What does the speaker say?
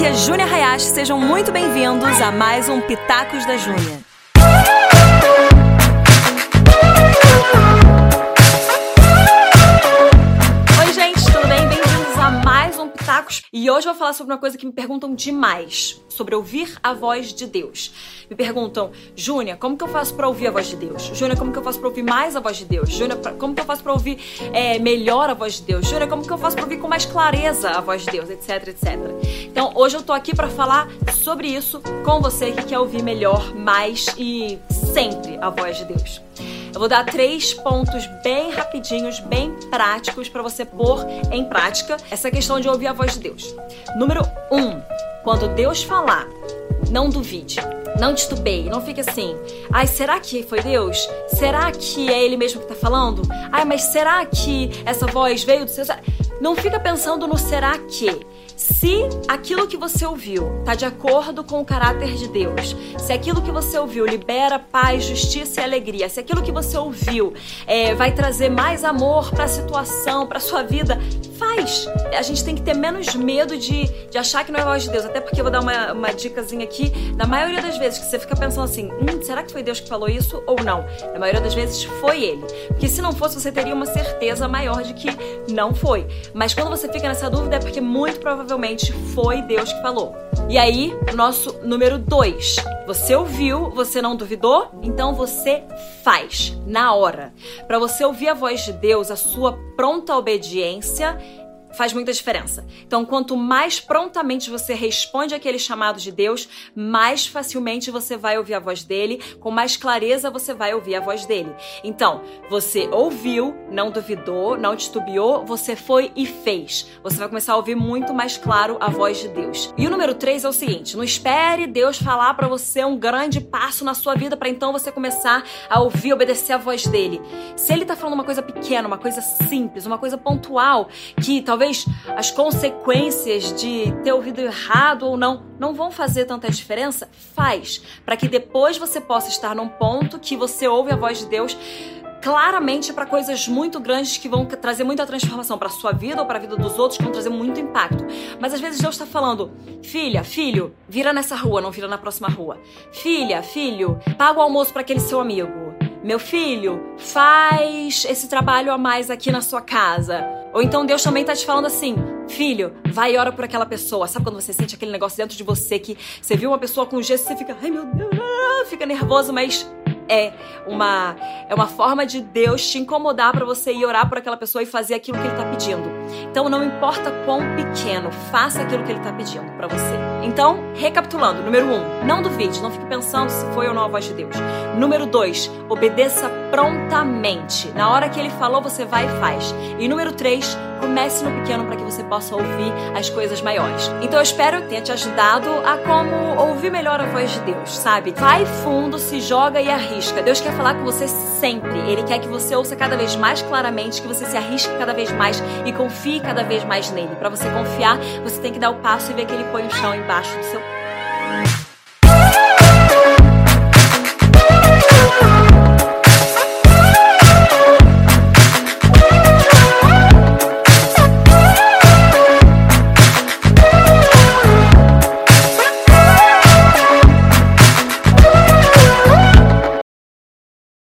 aqui é Júnia Hayashi, sejam muito bem-vindos a mais um Pitacos da Júnia. E hoje eu vou falar sobre uma coisa que me perguntam demais, sobre ouvir a voz de Deus. Me perguntam, Júnia, como que eu faço para ouvir a voz de Deus? Júnia, como que eu faço para ouvir mais a voz de Deus? Júnia, como que eu faço para ouvir é, melhor a voz de Deus? Júnia, como que eu faço para ouvir com mais clareza a voz de Deus, etc, etc. Então, hoje eu tô aqui para falar sobre isso com você que quer ouvir melhor, mais e sempre a voz de Deus. Eu vou dar três pontos bem rapidinhos, bem práticos para você pôr em prática essa questão de ouvir a voz de Deus. Número um, quando Deus falar, não duvide. Não titubeie, não fique assim. Ai, será que foi Deus? Será que é Ele mesmo que tá falando? Ai, mas será que essa voz veio do seu. Não fica pensando no será que. Se aquilo que você ouviu está de acordo com o caráter de Deus, se aquilo que você ouviu libera paz, justiça e alegria, se aquilo que você ouviu é, vai trazer mais amor para a situação, para sua vida, faz. A gente tem que ter menos medo de, de achar que não é voz de Deus. Até porque eu vou dar uma, uma dicasinha aqui. Na maioria das vezes que você fica pensando assim, hum, será que foi Deus que falou isso ou não? Na maioria das vezes foi ele. Porque se não fosse, você teria uma certeza maior de que não foi. Mas quando você fica nessa dúvida é porque muito provavelmente foi Deus que falou. E aí, nosso número dois. Você ouviu, você não duvidou, então você faz na hora. Para você ouvir a voz de Deus, a sua pronta obediência faz muita diferença. Então, quanto mais prontamente você responde aquele chamado de Deus, mais facilmente você vai ouvir a voz dele, com mais clareza você vai ouvir a voz dele. Então, você ouviu, não duvidou, não titubeou, você foi e fez. Você vai começar a ouvir muito mais claro a voz de Deus. E o número 3 é o seguinte: não espere Deus falar para você um grande passo na sua vida para então você começar a ouvir, obedecer a voz dele. Se ele tá falando uma coisa pequena, uma coisa simples, uma coisa pontual, que talvez talvez as consequências de ter ouvido errado ou não não vão fazer tanta diferença, faz, para que depois você possa estar num ponto que você ouve a voz de Deus claramente para coisas muito grandes que vão trazer muita transformação para sua vida ou para a vida dos outros, que vão trazer muito impacto. Mas às vezes Deus está falando: filha, filho, vira nessa rua, não vira na próxima rua. Filha, filho, paga o almoço para aquele seu amigo. Meu filho, faz esse trabalho a mais aqui na sua casa. Ou então Deus também tá te falando assim: filho, vai e ora por aquela pessoa. Sabe quando você sente aquele negócio dentro de você que você viu uma pessoa com gesto e você fica, ai meu Deus, fica nervoso, mas é uma é uma forma de Deus te incomodar para você ir orar por aquela pessoa e fazer aquilo que ele tá pedindo. Então não importa quão pequeno, faça aquilo que ele tá pedindo para você. Então, recapitulando, número um, não duvide, não fique pensando se foi ou não a voz de Deus. Número dois, obedeça prontamente. Na hora que ele falou, você vai e faz. E número três, comece no pequeno para que você possa ouvir as coisas maiores. Então eu espero que tenha te ajudado a como ouvir melhor a voz de Deus, sabe? Vai fundo, se joga e arrisca arrisca. Deus quer falar com você sempre. Ele quer que você ouça cada vez mais claramente, que você se arrisque cada vez mais e confie cada vez mais nele. Para você confiar, você tem que dar o passo e ver que ele põe o chão embaixo do seu